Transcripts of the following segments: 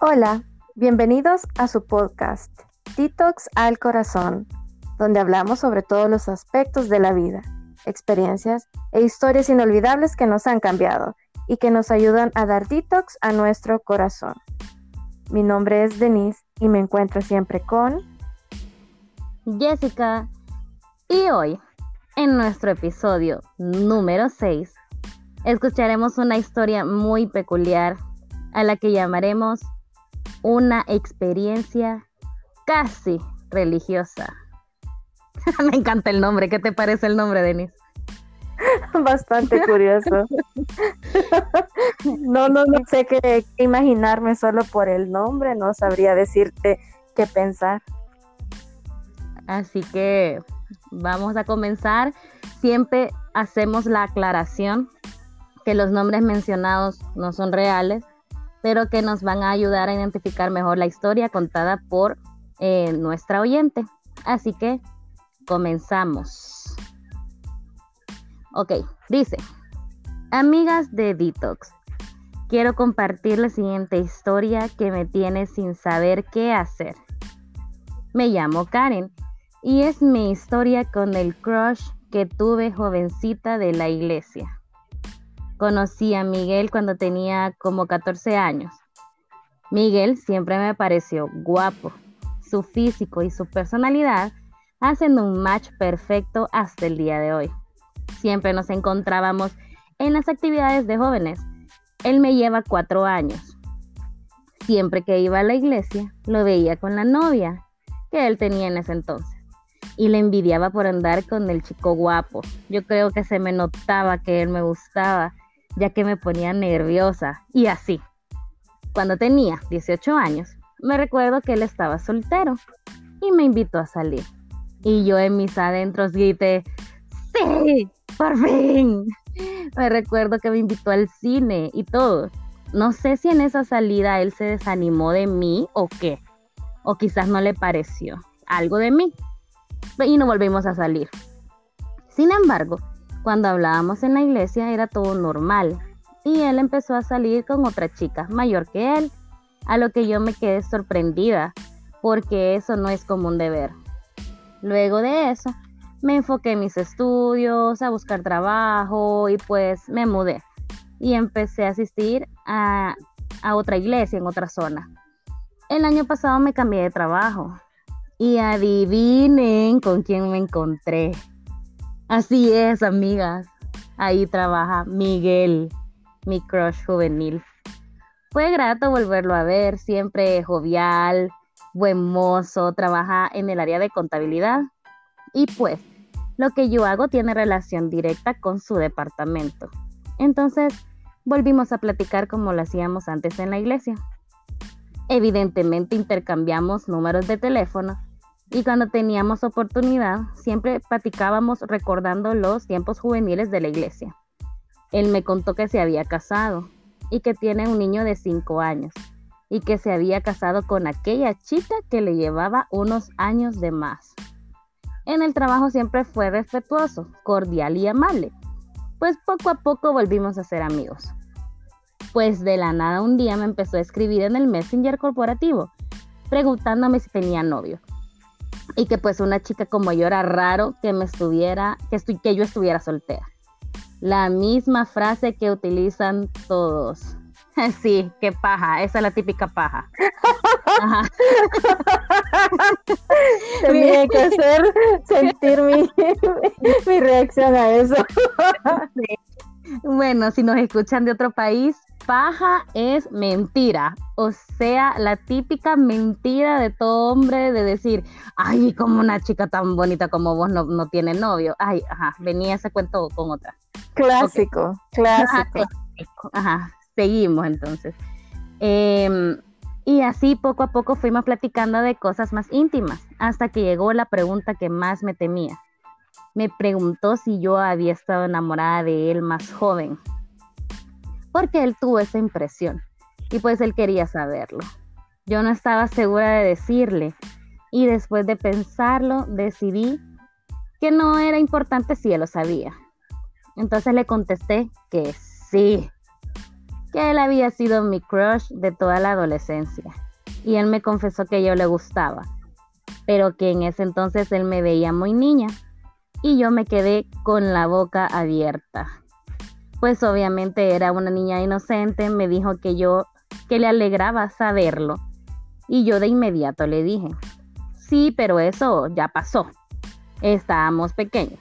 Hola, bienvenidos a su podcast Detox al Corazón, donde hablamos sobre todos los aspectos de la vida, experiencias e historias inolvidables que nos han cambiado y que nos ayudan a dar detox a nuestro corazón. Mi nombre es Denise y me encuentro siempre con Jessica. Y hoy, en nuestro episodio número 6, escucharemos una historia muy peculiar a la que llamaremos una experiencia casi religiosa. Me encanta el nombre. ¿Qué te parece el nombre, Denis? Bastante curioso. no, no, no sé qué imaginarme solo por el nombre. No sabría decirte qué pensar. Así que vamos a comenzar. Siempre hacemos la aclaración que los nombres mencionados no son reales, pero que nos van a ayudar a identificar mejor la historia contada por eh, nuestra oyente. Así que comenzamos. Ok, dice, amigas de Detox, quiero compartir la siguiente historia que me tiene sin saber qué hacer. Me llamo Karen y es mi historia con el crush que tuve jovencita de la iglesia. Conocí a Miguel cuando tenía como 14 años. Miguel siempre me pareció guapo. Su físico y su personalidad hacen un match perfecto hasta el día de hoy. Siempre nos encontrábamos en las actividades de jóvenes. Él me lleva cuatro años. Siempre que iba a la iglesia, lo veía con la novia que él tenía en ese entonces. Y le envidiaba por andar con el chico guapo. Yo creo que se me notaba que él me gustaba ya que me ponía nerviosa y así. Cuando tenía 18 años, me recuerdo que él estaba soltero y me invitó a salir. Y yo en mis adentros grité, ¡Sí! ¡Por fin! Me recuerdo que me invitó al cine y todo. No sé si en esa salida él se desanimó de mí o qué. O quizás no le pareció algo de mí. Y no volvimos a salir. Sin embargo, cuando hablábamos en la iglesia era todo normal y él empezó a salir con otra chica mayor que él, a lo que yo me quedé sorprendida porque eso no es común de ver. Luego de eso, me enfoqué en mis estudios, a buscar trabajo y pues me mudé y empecé a asistir a, a otra iglesia en otra zona. El año pasado me cambié de trabajo y adivinen con quién me encontré. Así es, amigas. Ahí trabaja Miguel, mi crush juvenil. Fue grato volverlo a ver, siempre jovial, buen mozo, trabaja en el área de contabilidad. Y pues, lo que yo hago tiene relación directa con su departamento. Entonces, volvimos a platicar como lo hacíamos antes en la iglesia. Evidentemente intercambiamos números de teléfono y cuando teníamos oportunidad, siempre platicábamos recordando los tiempos juveniles de la iglesia. Él me contó que se había casado y que tiene un niño de 5 años y que se había casado con aquella chica que le llevaba unos años de más. En el trabajo siempre fue respetuoso, cordial y amable, pues poco a poco volvimos a ser amigos. Pues de la nada un día me empezó a escribir en el Messenger corporativo, preguntándome si tenía novio y que pues una chica como yo era raro que me estuviera, que, que yo estuviera soltera. La misma frase que utilizan todos. Sí, qué paja, esa es la típica paja. Tenía que hacer sentir mi, mi reacción a eso. Bueno, si nos escuchan de otro país, paja es mentira. O sea, la típica mentira de todo hombre de decir, ay, como una chica tan bonita como vos no, tiene novio. Ay, ajá, venía ese cuento con otra. Clásico, clásico. Ajá, seguimos entonces. Em, y así poco a poco fuimos platicando de cosas más íntimas, hasta que llegó la pregunta que más me temía. Me preguntó si yo había estado enamorada de él más joven porque él tuvo esa impresión y pues él quería saberlo. Yo no estaba segura de decirle y después de pensarlo decidí que no era importante si él lo sabía. Entonces le contesté que sí. que él había sido mi crush de toda la adolescencia y él me confesó que yo le gustaba, pero que en ese entonces él me veía muy niña y yo me quedé con la boca abierta. Pues obviamente era una niña inocente, me dijo que yo que le alegraba saberlo y yo de inmediato le dije, sí, pero eso ya pasó, estábamos pequeños.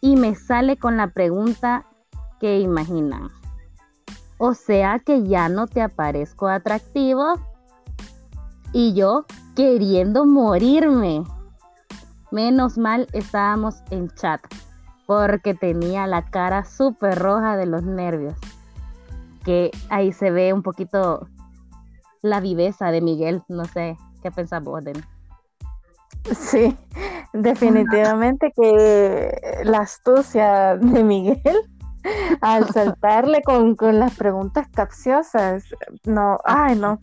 Y me sale con la pregunta que imaginan. O sea que ya no te aparezco atractivo. Y yo queriendo morirme. Menos mal estábamos en chat porque tenía la cara súper roja de los nervios. Que ahí se ve un poquito la viveza de Miguel. No sé, ¿qué pensás vos de Sí, definitivamente que la astucia de Miguel al saltarle con, las preguntas capciosas, no, ay no,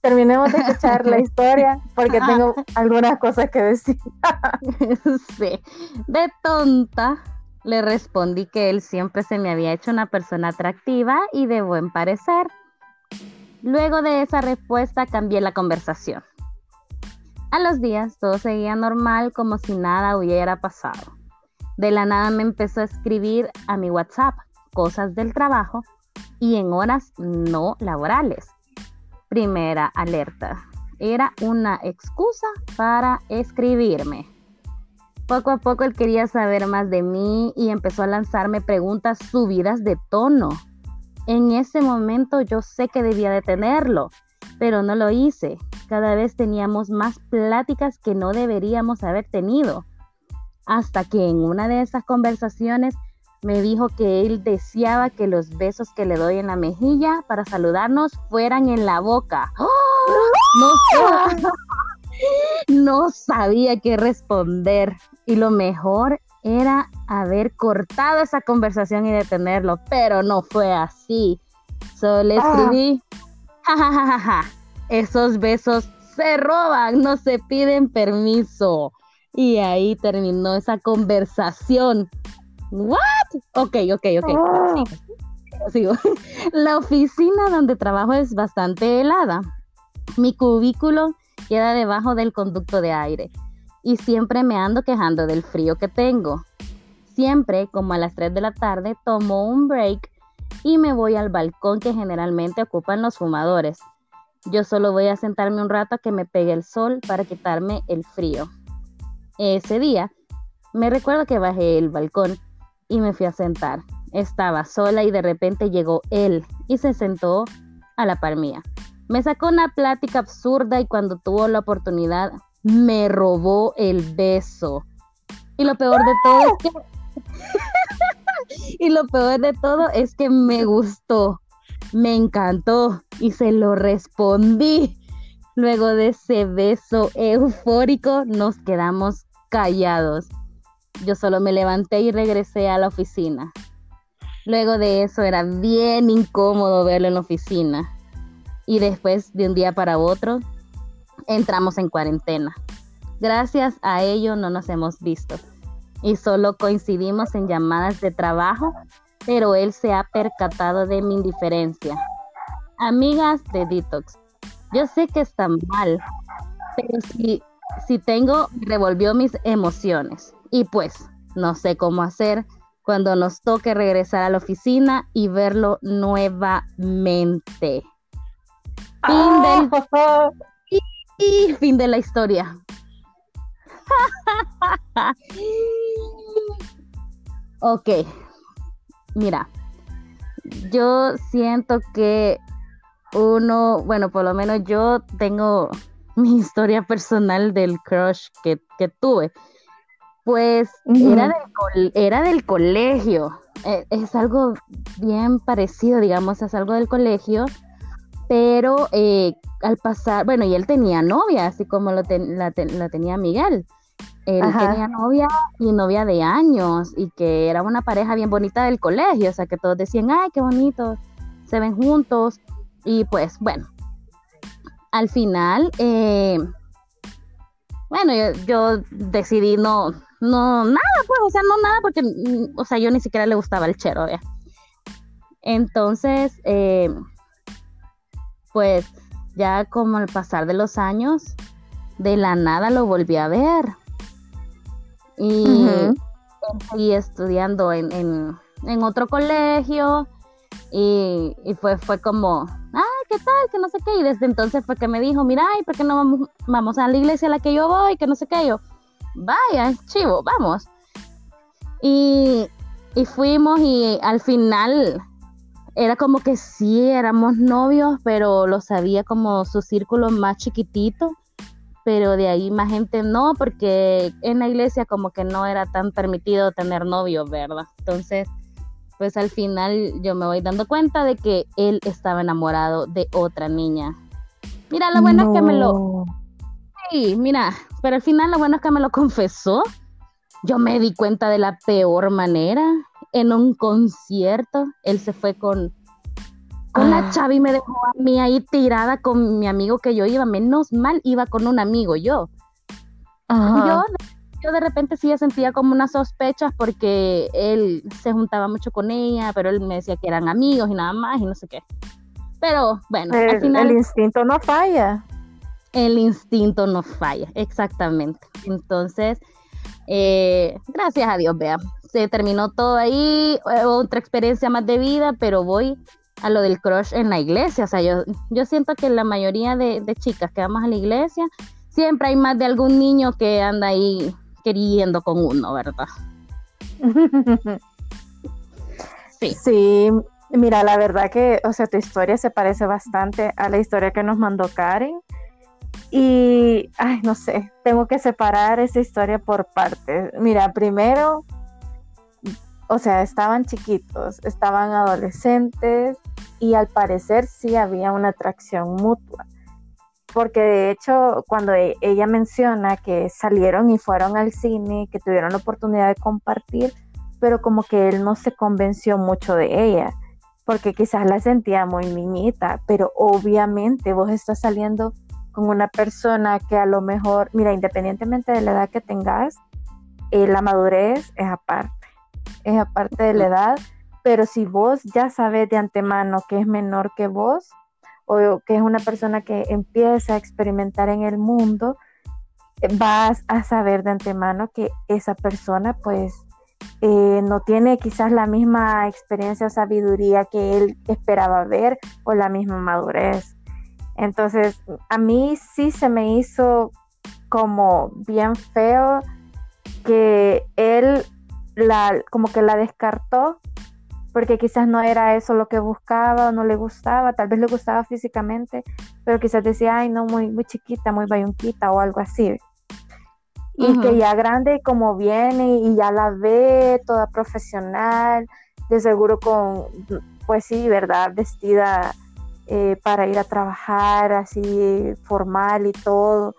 terminemos de escuchar la historia porque tengo algunas cosas que decir. sí, de tonta le respondí que él siempre se me había hecho una persona atractiva y de buen parecer. Luego de esa respuesta cambié la conversación. A los días todo seguía normal como si nada hubiera pasado. De la nada me empezó a escribir a mi WhatsApp cosas del trabajo y en horas no laborales. Primera alerta. Era una excusa para escribirme. Poco a poco él quería saber más de mí y empezó a lanzarme preguntas subidas de tono. En ese momento yo sé que debía detenerlo, pero no lo hice cada vez teníamos más pláticas que no deberíamos haber tenido. Hasta que en una de esas conversaciones me dijo que él deseaba que los besos que le doy en la mejilla para saludarnos fueran en la boca. No, no sabía qué responder y lo mejor era haber cortado esa conversación y detenerlo, pero no fue así. Solo le ah. escribí, ja, esos besos se roban, no se piden permiso. Y ahí terminó esa conversación. ¿What? Ok, ok, ok. Ah. Sigo. La oficina donde trabajo es bastante helada. Mi cubículo queda debajo del conducto de aire y siempre me ando quejando del frío que tengo. Siempre, como a las 3 de la tarde, tomo un break y me voy al balcón que generalmente ocupan los fumadores. Yo solo voy a sentarme un rato a que me pegue el sol para quitarme el frío. Ese día, me recuerdo que bajé el balcón y me fui a sentar. Estaba sola y de repente llegó él y se sentó a la par mía. Me sacó una plática absurda y cuando tuvo la oportunidad me robó el beso. Y lo peor de todo es que y lo peor de todo es que me gustó me encantó y se lo respondí. Luego de ese beso eufórico nos quedamos callados. Yo solo me levanté y regresé a la oficina. Luego de eso era bien incómodo verlo en la oficina. Y después de un día para otro, entramos en cuarentena. Gracias a ello no nos hemos visto y solo coincidimos en llamadas de trabajo pero él se ha percatado de mi indiferencia. Amigas de Detox, yo sé que está mal, pero si, si tengo, revolvió mis emociones. Y pues, no sé cómo hacer cuando nos toque regresar a la oficina y verlo nuevamente. Fin del... y fin de la historia. ok, Mira, yo siento que uno, bueno, por lo menos yo tengo mi historia personal del crush que, tuve. Pues era, del era del colegio. E, es algo bien parecido, digamos, es algo del colegio. Pero eh, al pasar, bueno, y él tenía novia, así como lo la, la tenía Miguel. Él tenía novia y novia de años y que era una pareja bien bonita del colegio, o sea que todos decían, ay, qué bonito, se ven juntos y pues bueno, al final, eh, bueno, yo, decidí no, no, nada, pues, o sea, no nada porque, o sea, yo ni siquiera le gustaba el chero, Entonces, eh, pues ya como al pasar de los años, de la nada lo volví a ver. Y seguí estudiando en, en, otro colegio y, fue, fue como, ah, ¿qué tal? Que no sé qué. Y desde entonces fue que me dijo, mira, ¿y por qué no vamos, vamos a la iglesia a la que yo voy? Que no sé qué. yo, vaya, chivo, vamos. Y, y fuimos y al final era como que sí, éramos novios, pero lo sabía como su círculo más chiquitito pero de ahí más gente no, porque en la iglesia como que no era tan permitido tener novio, ¿verdad? Entonces, pues al final yo me voy dando cuenta de que él estaba enamorado de otra niña. Mira, lo bueno es que me lo... Sí, mira, pero al final lo bueno es que me lo confesó. Yo me di cuenta de la peor manera. En un concierto, él se fue con con la ah. Chavi me dejó a mí ahí tirada con mi amigo que yo iba. Menos mal iba con un amigo yo. Yo, yo de repente sí sentía como unas sospechas porque él se juntaba mucho con ella, pero él me decía que eran amigos y nada más y no sé qué. Pero bueno, al final, el instinto no falla. El instinto no falla, exactamente. Entonces, eh, gracias a Dios, vea, se terminó todo ahí, eh, otra experiencia más de vida, pero voy a lo del crush en la iglesia. O sea, yo, yo siento que la mayoría de, chicas que vamos a la iglesia, siempre hay más de algún niño que anda ahí queriendo con uno, ¿verdad? sí. Sí, mira, la verdad que, o sea, tu historia se parece bastante a la historia que nos mandó Karen. Y, ay, no sé, tengo que separar esa historia por partes. Mira, primero, o sea, estaban chiquitos, estaban adolescentes y al parecer sí había una atracción mutua. Porque de hecho, cuando e, ella menciona que salieron y fueron al cine, que tuvieron la oportunidad de compartir, pero como que él no se convenció mucho de ella, porque quizás la sentía muy niñita, pero obviamente vos estás saliendo con una persona que a lo mejor, mira, independientemente de la edad que tengas, eh, la madurez es aparte es aparte de la edad, pero si vos ya sabes de antemano que es menor que vos o que es una persona que empieza a experimentar en el mundo, vas a saber de antemano que esa persona pues eh, no tiene quizás la misma experiencia o sabiduría que él esperaba ver o la misma madurez. Entonces, a mí sí se me hizo como bien feo que él la, como que la descartó porque quizás no era eso lo que buscaba o no le gustaba, tal vez le gustaba físicamente, pero quizás decía, ay, no, muy, muy chiquita, muy bayunquita o algo así. Y que ya grande como viene y ya la ve toda profesional, de seguro con, pues sí, ¿verdad? Vestida eh, para ir a trabajar así formal y todo.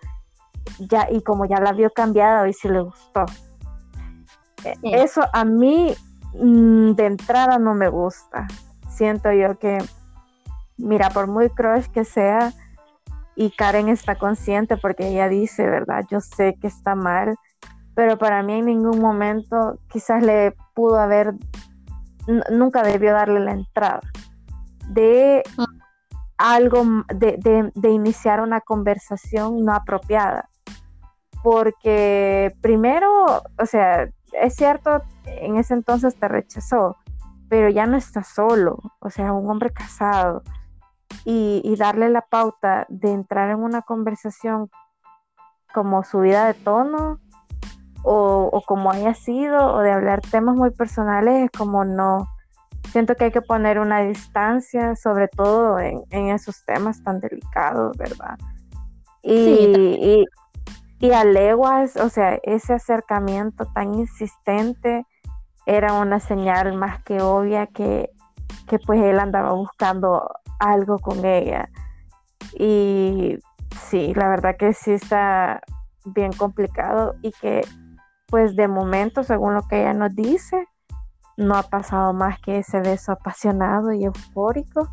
Ya, y como ya la vio cambiada, hoy sí le gustó. Eso a mí mm, de entrada no me gusta. Siento yo que, mira, por muy crush que sea, y Karen está consciente porque ella dice, ¿verdad? Yo sé que está mal, pero para mí en ningún momento quizás le pudo haber, nunca debió darle la entrada de mm. Algo, de, de iniciar una conversación no apropiada. Porque primero, o sea, es cierto, en ese entonces te rechazó, pero ya no está solo, o sea, un hombre casado. Y, darle la pauta de entrar en una conversación como subida de tono o, como haya sido, o de hablar temas muy personales, es como no. Siento que hay que poner una distancia, sobre todo en, esos temas tan delicados, ¿verdad? y, y a leguas, o sea, ese acercamiento tan insistente era una señal más que obvia que, pues él andaba buscando algo con ella. Y sí, la verdad que sí está bien complicado y que pues de momento, según lo que ella nos dice, no ha pasado más que ese beso apasionado y eufórico,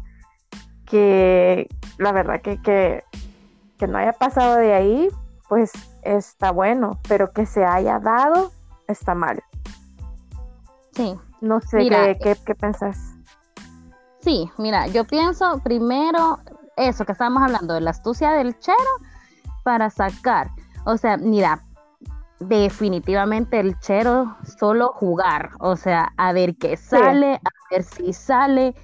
que la verdad que, que, que no haya pasado de ahí, pues está bueno, pero que se haya dado está mal. Sí. No sé qué, qué, pensás. Sí, mira, yo pienso primero eso que estábamos hablando de la astucia del chero para sacar. O sea, mira, definitivamente el chero solo jugar, o sea, a ver qué sale, a ver si sale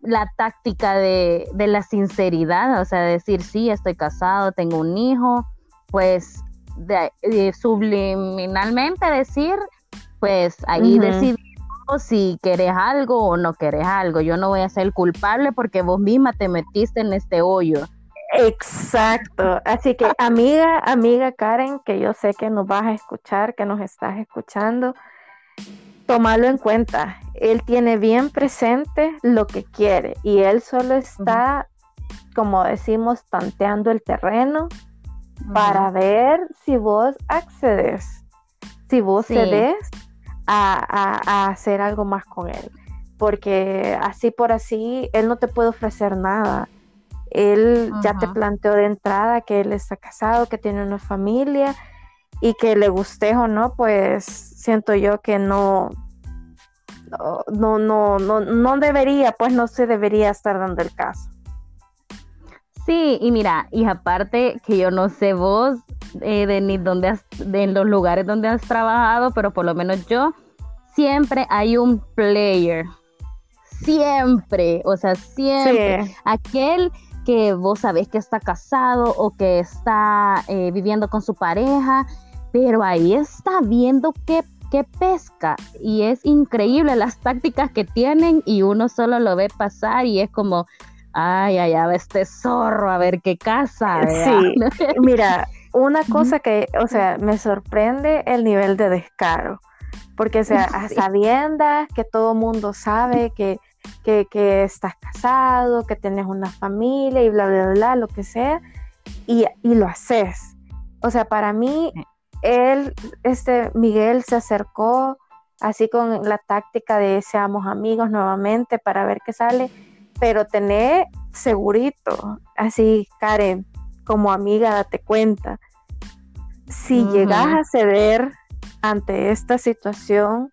la táctica de, de, la sinceridad, o sea, decir, sí, estoy casado, tengo un hijo, pues de, subliminalmente decir, pues ahí decidimos si querés algo o no querés algo. Yo no voy a ser culpable porque vos misma te metiste en este hoyo. Exacto. Así que amiga, amiga Karen, que yo sé que nos vas a escuchar, que nos estás escuchando, tómalo en cuenta. Él tiene bien presente lo que quiere y él solo está, como decimos, tanteando el terreno para ver si vos accedes, si vos cedes a, hacer algo más con él. Porque así por así, él no te puede ofrecer nada. Él ya te planteó de entrada que él está casado, que tiene una familia y que le guste o no, pues siento yo que no, no, no, no, no debería, pues no se debería estar dando el caso. Sí, y mira, y aparte que yo no sé vos eh, de ni dónde has, de en los lugares donde has trabajado, pero por lo menos yo siempre hay un player, siempre, o sea, siempre. Aquel que vos sabés que está casado o que está eh, viviendo con su pareja, pero ahí está viendo qué, qué pesca. Y es increíble las tácticas que tienen y uno solo lo ve pasar y es como ay, allá va este zorro, a ver qué casa. Sí, mira, una cosa que, o sea, me sorprende el nivel de descaro, porque, o sea, a sabiendas que todo mundo sabe que, que, que, estás casado, que tienes una familia y bla, bla, bla, lo que sea, y, y lo haces. O sea, para mí, él, este Miguel se acercó así con la táctica de seamos amigos nuevamente para ver qué sale pero tener segurito, así, Karen, como amiga, date cuenta. Si llegas a ceder ante esta situación,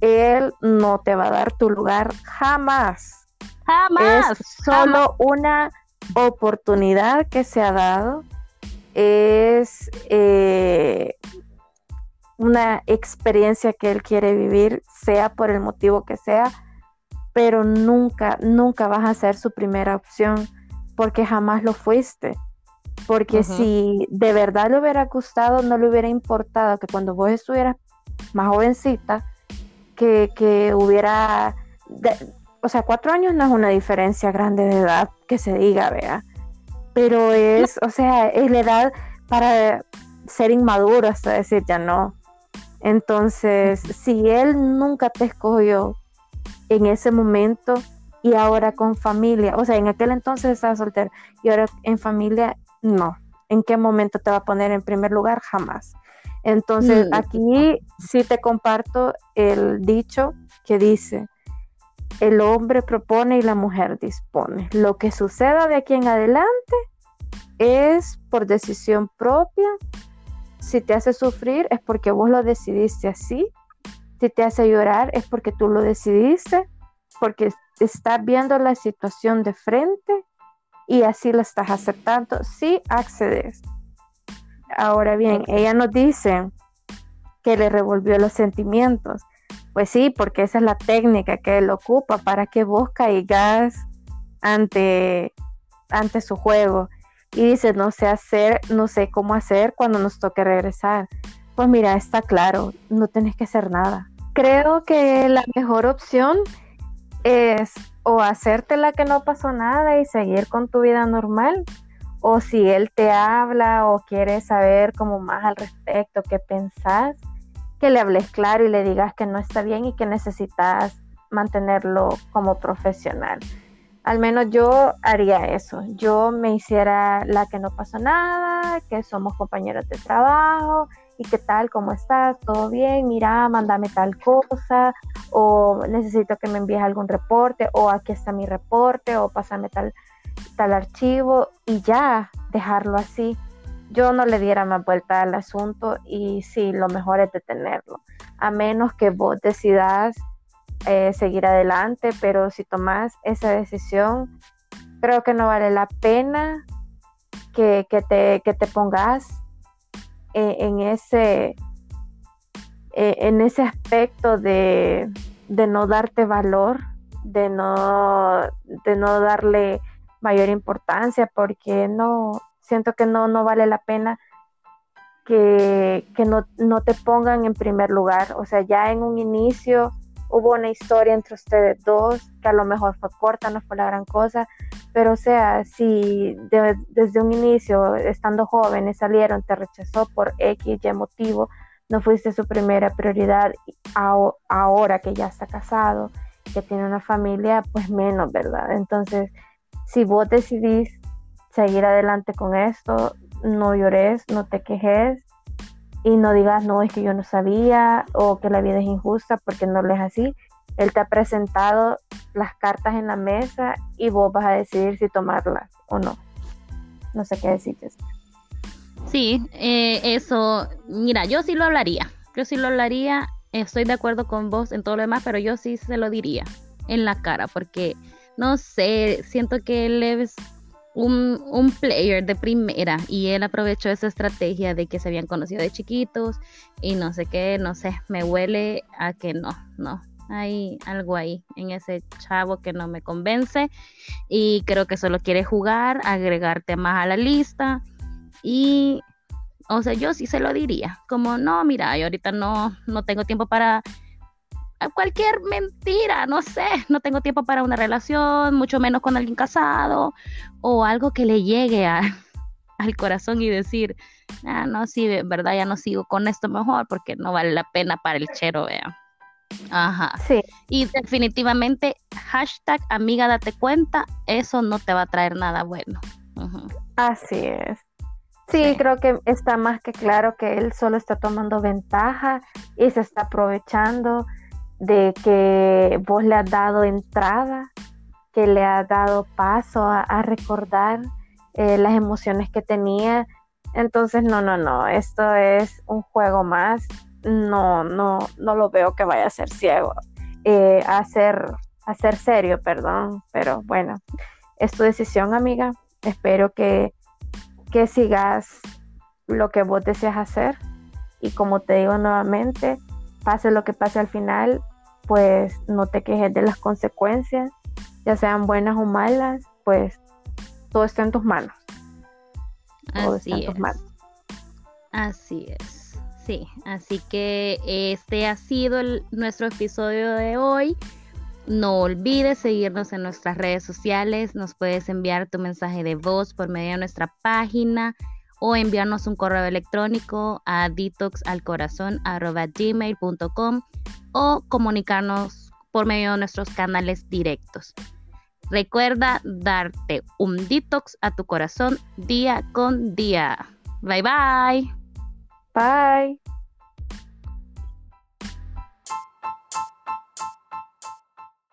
él no te va a dar tu lugar jamás. Jamás. Es solo una oportunidad que se ha dado. Es eh, una experiencia que él quiere vivir, sea por el motivo que sea pero nunca, nunca vas a ser su primera opción porque jamás lo fuiste. Porque si de verdad le hubiera gustado, no le hubiera importado que cuando vos estuvieras más jovencita, que, hubiera, o sea, cuatro años no es una diferencia grande de edad que se diga, vea, pero es, o sea, es la edad para ser inmaduro hasta decir ya no. Entonces, si él nunca te escogió en ese momento y ahora con familia. O sea, en aquel entonces estaba soltero y ahora en familia, no. ¿En qué momento te va a poner en primer lugar? Jamás. Entonces, mm. aquí sí te comparto el dicho que dice, el hombre propone y la mujer dispone. Lo que suceda de aquí en adelante es por decisión propia. Si te hace sufrir es porque vos lo decidiste así si te hace llorar es porque tú lo decidiste, porque estás viendo la situación de frente y así la estás aceptando, sí accedes. Ahora bien, ella nos dice que le revolvió los sentimientos. Pues sí, porque esa es la técnica que él ocupa para que vos caigas ante, ante su juego. Y dice, no sé hacer, no sé cómo hacer cuando nos toque regresar. Pues mira, está claro, no tenés que hacer nada creo que la mejor opción es o hacerte la que no pasó nada y seguir con tu vida normal, o si él te habla o quiere saber como más al respecto, qué pensás, que le hables claro y le digas que no está bien y que necesitas mantenerlo como profesional. Al menos yo haría eso. Yo me hiciera la que no pasó nada, que somos compañeros de trabajo ¿y qué tal? ¿Cómo estás? ¿Todo bien? Mira, mándame tal cosa, o necesito que me envíes algún reporte, o aquí está mi reporte, o pásame tal, tal archivo, y ya, dejarlo así. Yo no le diera más vuelta al asunto y sí, lo mejor es detenerlo, a menos que vos decidas eh, seguir adelante, pero si tomas esa decisión, creo que no vale la pena que, te, te, pongas eh, en, ese, eh, en ese aspecto de, de, no darte valor, de no, de no darle mayor importancia, porque no, siento que no, no vale la pena que, no, no, te pongan en primer lugar. O sea, ya en un inicio hubo una historia entre ustedes dos que a lo mejor fue corta, no fue la gran cosa, pero o sea, si desde un inicio, estando jóvenes, salieron, te rechazó por X, Y motivo, no fuiste su primera prioridad, ahora que ya está casado, que tiene una familia, pues menos, ¿verdad? Entonces, si vos decidís seguir adelante con esto, no llores, no te quejes y no digas, no, es que yo no sabía o que la vida es injusta porque no lo es así. Él te ha presentado las cartas en la mesa y vos vas a decidir si tomarlas o no. No sé qué decirte. Sí, eh, eso, mira, yo sí lo hablaría. Yo sí lo hablaría. Estoy de acuerdo con vos en todo lo demás, pero yo sí se lo diría en la cara porque, no sé, siento que él es un, un, player de primera y él aprovechó esa estrategia de que se habían conocido de chiquitos y no sé qué, no sé, me huele a que no, no, hay algo ahí en ese chavo que no me convence y creo que solo quiere jugar, agregarte más a la lista y, o sea, yo sí se lo diría, como no, mira, yo ahorita no, no tengo tiempo para cualquier mentira, no sé, no tengo tiempo para una relación, mucho menos con alguien casado, o algo que le llegue al corazón y decir, ah, no, sí, verdad, ya no sigo con esto mejor porque no vale la pena para el chero, vea. Ajá. Sí. Y definitivamente, hashtag amiga date cuenta, eso no te va a traer nada bueno. Así es. sí, creo que está más que claro que él solo está tomando ventaja y se está aprovechando de que vos le has dado entrada, que le has dado paso a, recordar eh, las emociones que tenía. Entonces, no, no, no, esto es un juego más. No, no, no lo veo que vaya a ser ciego, eh, a, ser, a ser serio, perdón. Pero bueno, es tu decisión, amiga. Espero que, que sigas lo que vos deseas hacer. Y como te digo nuevamente, pase lo que pase al final, pues no te quejes de las consecuencias, ya sean buenas o malas, pues todo está en tus manos. Todo así está en tus manos. Así es. Sí, así que este ha sido nuestro episodio de hoy. No olvides seguirnos en nuestras redes sociales. Nos puedes enviar tu mensaje de voz por medio de nuestra página o enviarnos un correo electrónico a detoxalcorazon.gmail.com o comunicarnos por medio de nuestros canales directos. Recuerda darte un detox a tu corazón día con día. Bye bye. Bye.